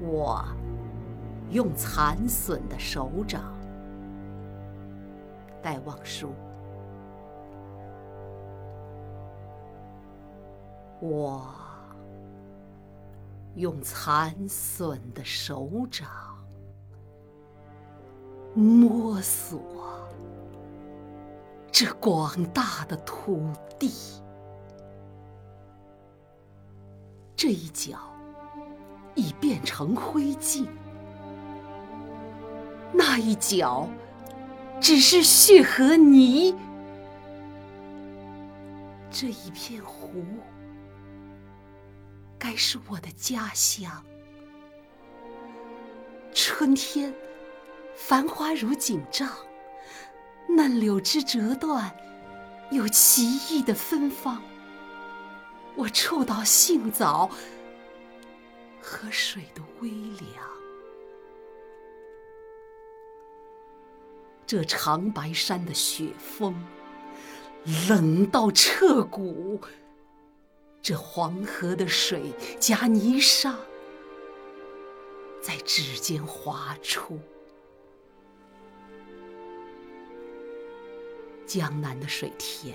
我用残损的手掌，戴望舒。我用残损的手掌摸索这广大的土地，这一脚已变成灰烬，那一角只是血和泥，这一片湖。该是我的家乡。春天，繁花如锦帐，嫩柳枝折断，有奇异的芬芳。我触到杏枣和水的微凉。这长白山的雪峰，冷到彻骨。这黄河的水夹泥沙，在指尖滑出。江南的水田，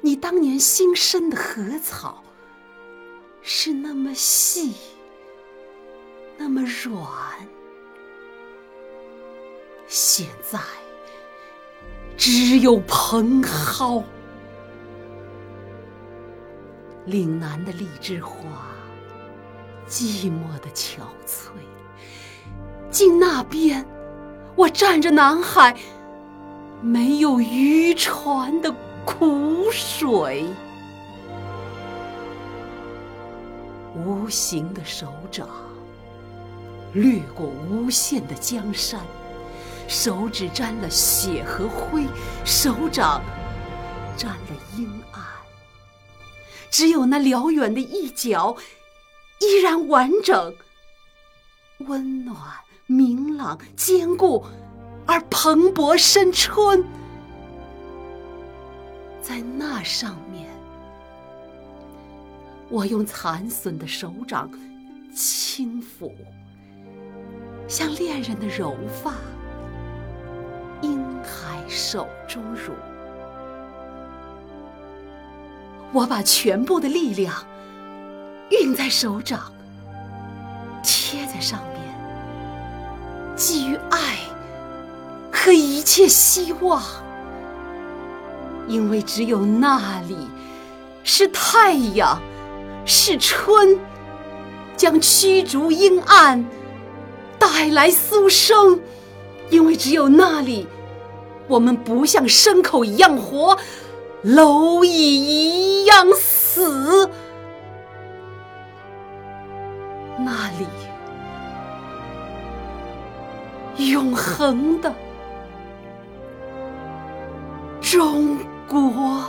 你当年新生的禾草，是那么细，那么软，现在只有蓬蒿。岭南的荔枝花，寂寞的憔悴。竟那边，我站着南海，没有渔船的苦水。无形的手掌，掠过无限的江山，手指沾了血和灰，手掌沾了阴暗。只有那辽远的一角，依然完整、温暖、明朗、坚固而蓬勃生春。在那上面，我用残损的手掌轻抚，像恋人的柔发，婴孩手中乳。我把全部的力量运在手掌，贴在上面，寄予爱和一切希望，因为只有那里是太阳，是春，将驱逐阴暗，带来苏生，因为只有那里，我们不像牲口一样活。蝼蚁一样死，那里永恒的中国。